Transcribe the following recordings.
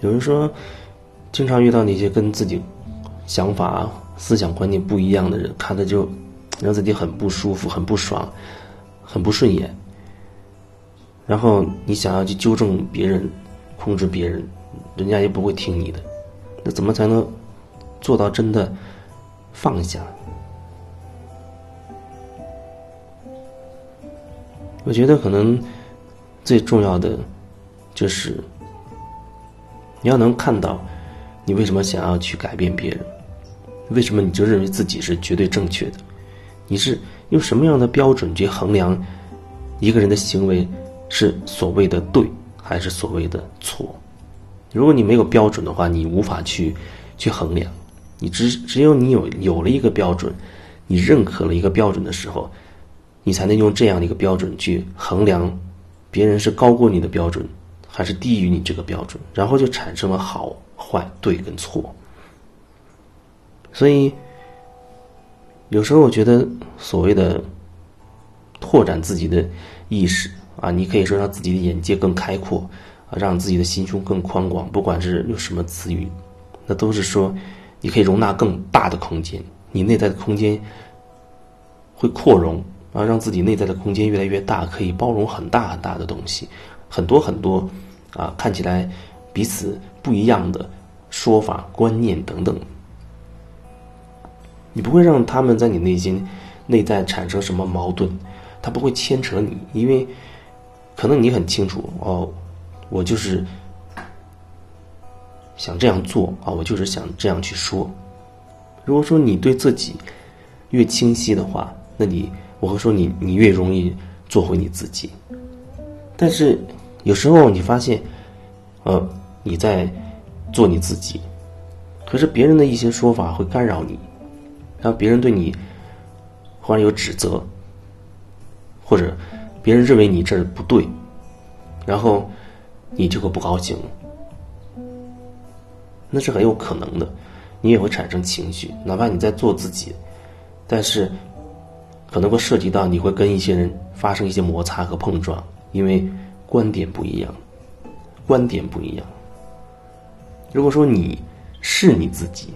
有人说，经常遇到那些跟自己想法、思想观念不一样的人，看着就让自己很不舒服、很不爽、很不顺眼。然后你想要去纠正别人、控制别人，人家也不会听你的。那怎么才能做到真的放下？我觉得可能最重要的就是你要能看到你为什么想要去改变别人，为什么你就认为自己是绝对正确的？你是用什么样的标准去衡量一个人的行为是所谓的对还是所谓的错？如果你没有标准的话，你无法去去衡量。你只只有你有有了一个标准，你认可了一个标准的时候。你才能用这样的一个标准去衡量，别人是高过你的标准，还是低于你这个标准，然后就产生了好坏、对跟错。所以，有时候我觉得所谓的拓展自己的意识啊，你可以说让自己的眼界更开阔啊，让自己的心胸更宽广。不管是用什么词语，那都是说你可以容纳更大的空间，你内在的空间会扩容。啊，让自己内在的空间越来越大，可以包容很大很大的东西，很多很多，啊，看起来彼此不一样的说法、观念等等。你不会让他们在你内心内在产生什么矛盾，他不会牵扯你，因为可能你很清楚哦，我就是想这样做啊，我就是想这样去说。如果说你对自己越清晰的话，那你。我会说你，你越容易做回你自己。但是有时候你发现，呃，你在做你自己，可是别人的一些说法会干扰你，然后别人对你忽然有指责，或者别人认为你这儿不对，然后你就会不高兴，那是很有可能的，你也会产生情绪，哪怕你在做自己，但是。可能会涉及到你会跟一些人发生一些摩擦和碰撞，因为观点不一样，观点不一样。如果说你是你自己，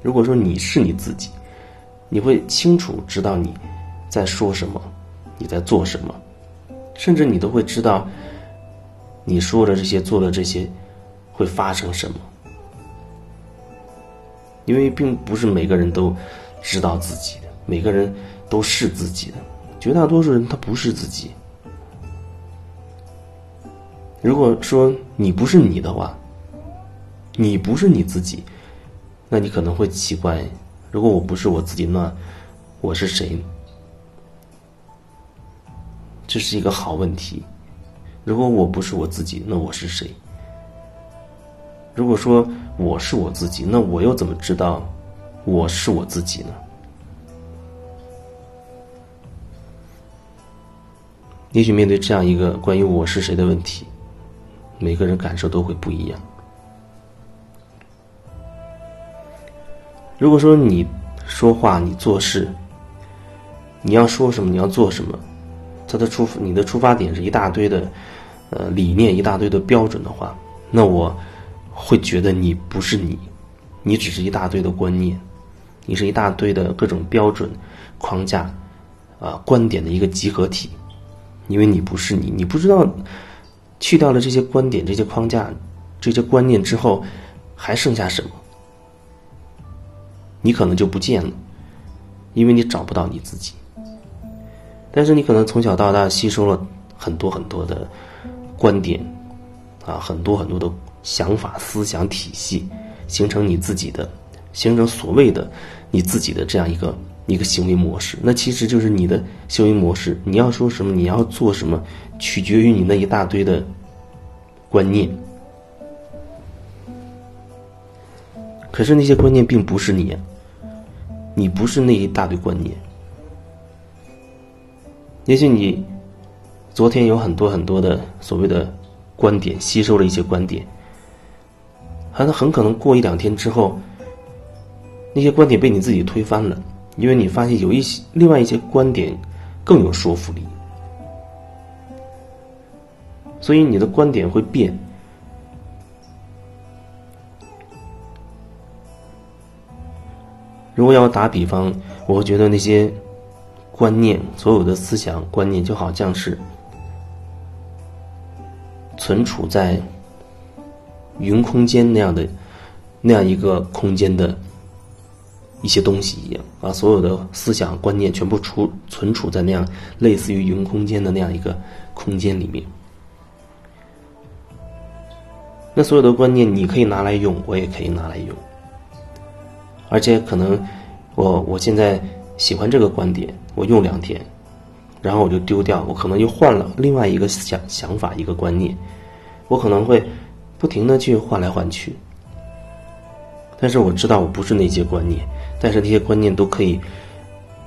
如果说你是你自己，你会清楚知道你在说什么，你在做什么，甚至你都会知道你说的这些、做的这些会发生什么，因为并不是每个人都知道自己的。每个人都是自己的，绝大多数人他不是自己。如果说你不是你的话，你不是你自己，那你可能会奇怪：如果我不是我自己，那我是谁？这是一个好问题。如果我不是我自己，那我是谁？如果说我是我自己，那我又怎么知道我是我自己呢？也许面对这样一个关于我是谁的问题，每个人感受都会不一样。如果说你说话、你做事，你要说什么，你要做什么，他的出你的出发点是一大堆的呃理念、一大堆的标准的话，那我会觉得你不是你，你只是一大堆的观念，你是一大堆的各种标准框架啊观点的一个集合体。因为你不是你，你不知道去掉了这些观点、这些框架、这些观念之后，还剩下什么？你可能就不见了，因为你找不到你自己。但是你可能从小到大吸收了很多很多的观点，啊，很多很多的想法、思想体系，形成你自己的，形成所谓的你自己的这样一个。一个行为模式，那其实就是你的行为模式。你要说什么，你要做什么，取决于你那一大堆的观念。可是那些观念并不是你，你不是那一大堆观念。也许你昨天有很多很多的所谓的观点，吸收了一些观点，很很可能过一两天之后，那些观点被你自己推翻了。因为你发现有一些另外一些观点更有说服力。所以你的观点会变。如果要打比方我会觉得那些观念所有的思想观念就好像是存储在云空间那样的那样一个空间的一些东西一样啊，所有的思想观念全部储存储在那样类似于云空间的那样一个空间里面。那所有的观念，你可以拿来用，我也可以拿来用。而且可能，我我现在喜欢这个观点，我用两天，然后我就丢掉，我可能又换了另外一个想想法，一个观念，我可能会不停的去换来换去。但是我知道我不是那些观念，但是那些观念都可以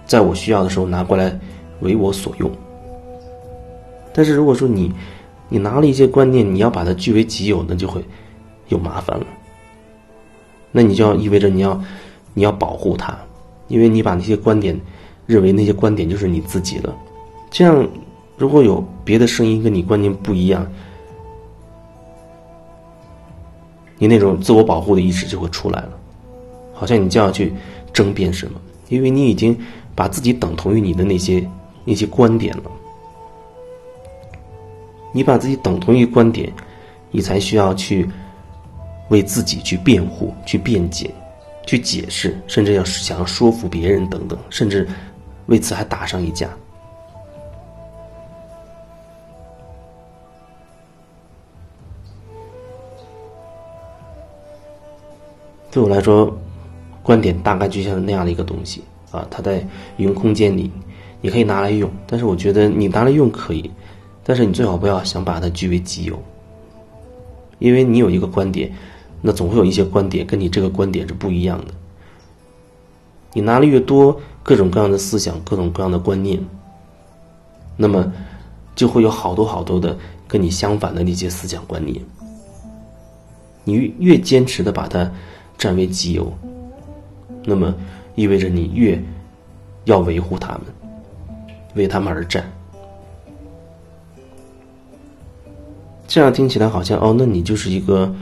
在我需要的时候拿过来为我所用。但是如果说你，你拿了一些观念，你要把它据为己有，那就会有麻烦了。那你就要意味着你要你要保护它，因为你把那些观点认为那些观点就是你自己的。这样，如果有别的声音跟你观念不一样，你那种自我保护的意识就会出来了，好像你就要去争辩什么，因为你已经把自己等同于你的那些那些观点了。你把自己等同于观点，你才需要去为自己去辩护、去辩解、去解释，甚至要想要说服别人等等，甚至为此还打上一架。对我来说，观点大概就像那样的一个东西啊，它在云空间里，你可以拿来用，但是我觉得你拿来用可以。但是你最好不要想把它据为己有，因为你有一个观点，那总会有一些观点跟你这个观点是不一样的。你拿了越多，各种各样的思想，各种各样的观念，那么就会有好多好多的跟你相反的那些思想观念。你越坚持的把它占为己有，那么意味着你越要维护他们，为他们而战。这样听起来好像哦，那你就是一个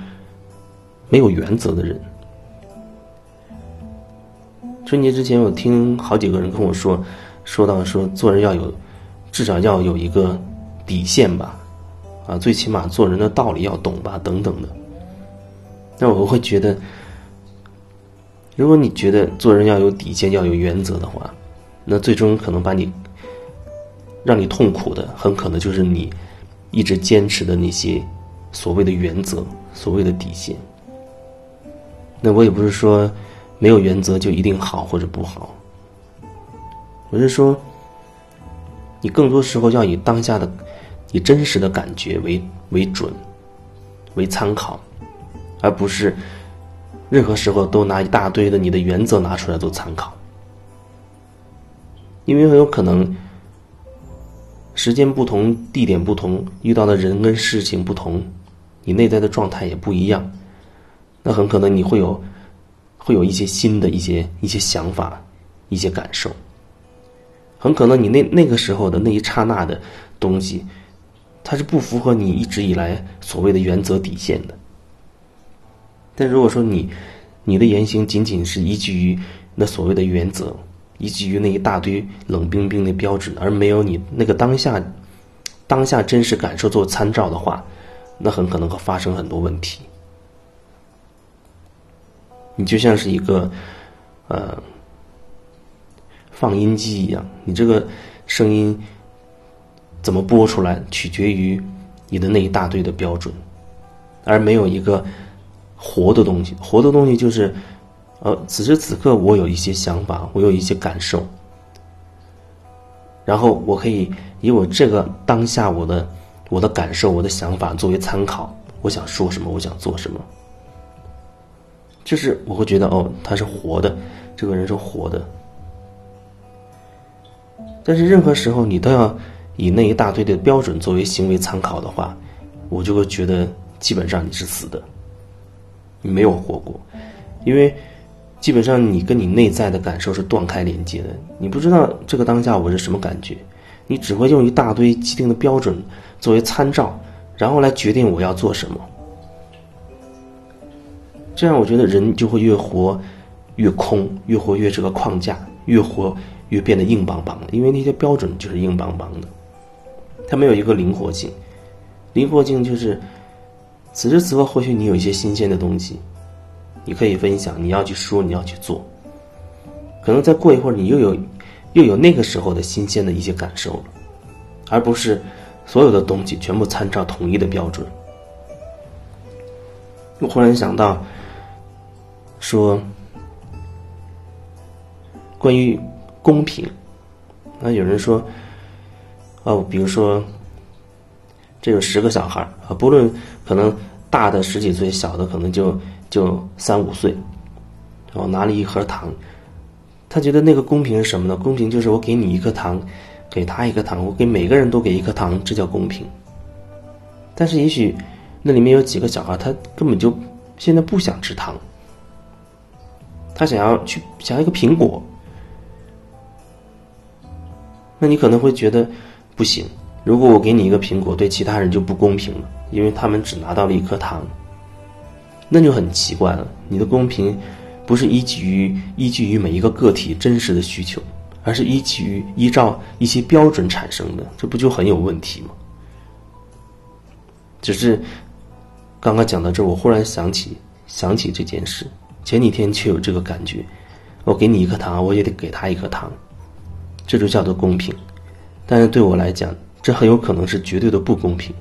没有原则的人。春节之前，我听好几个人跟我说，说到说做人要有，至少要有一个底线吧，啊，最起码做人的道理要懂吧，等等的。那我会觉得，如果你觉得做人要有底线、要有原则的话，那最终可能把你让你痛苦的，很可能就是你。一直坚持的那些所谓的原则、所谓的底线，那我也不是说没有原则就一定好或者不好。我是说，你更多时候要以当下的、以真实的感觉为为准、为参考，而不是任何时候都拿一大堆的你的原则拿出来做参考，因为很有可能。时间不同，地点不同，遇到的人跟事情不同，你内在的状态也不一样，那很可能你会有，会有一些新的一些一些想法，一些感受。很可能你那那个时候的那一刹那的东西，它是不符合你一直以来所谓的原则底线的。但如果说你，你的言行仅仅是依据于那所谓的原则。依据于那一大堆冷冰冰的标准，而没有你那个当下、当下真实感受做参照的话，那很可能会发生很多问题。你就像是一个呃放音机一样，你这个声音怎么播出来，取决于你的那一大堆的标准，而没有一个活的东西。活的东西就是。呃，此时此刻我有一些想法，我有一些感受，然后我可以以我这个当下我的我的感受、我的想法作为参考，我想说什么，我想做什么，就是我会觉得哦，他是活的，这个人是活的。但是任何时候你都要以那一大堆的标准作为行为参考的话，我就会觉得基本上你是死的，没有活过，因为。基本上，你跟你内在的感受是断开连接的。你不知道这个当下我是什么感觉，你只会用一大堆既定的标准作为参照，然后来决定我要做什么。这样，我觉得人就会越活越空，越活越是个框架，越活越变得硬邦邦的。因为那些标准就是硬邦邦的，它没有一个灵活性。灵活性就是此时此刻，或许你有一些新鲜的东西，你可以分享，你要去说，你要去做。可能再过一会儿，你又有又有那个时候的新鲜的一些感受了，而不是所有的东西全部参照统一的标准。我忽然想到，说关于公平，那有人说，哦，比如说，这有十个小孩啊，不论可能大的十几岁，小的可能就就三五岁，然后拿了一盒糖，他觉得那个公平是什么呢？公平就是我给你一颗糖，给他一颗糖，我给每个人都给一颗糖，这叫公平。但是也许。那里面有几个小孩，他根本就现在不想吃糖，他想要去想要一个苹果。那你可能会觉得不行，如果我给你一个苹果，对其他人就不公平了，因为他们只拿到了一颗糖。那就很奇怪了，你的公平不是依据于依据于每一个个体真实的需求，而是依据于依照一些标准产生的，这不就很有问题吗？只是。刚刚讲到这，我忽然想起想起这件事。前几天却有这个感觉，我给你一颗糖，我也得给他一颗糖，这就叫做公平。但是对我来讲，这很有可能是绝对的不公平。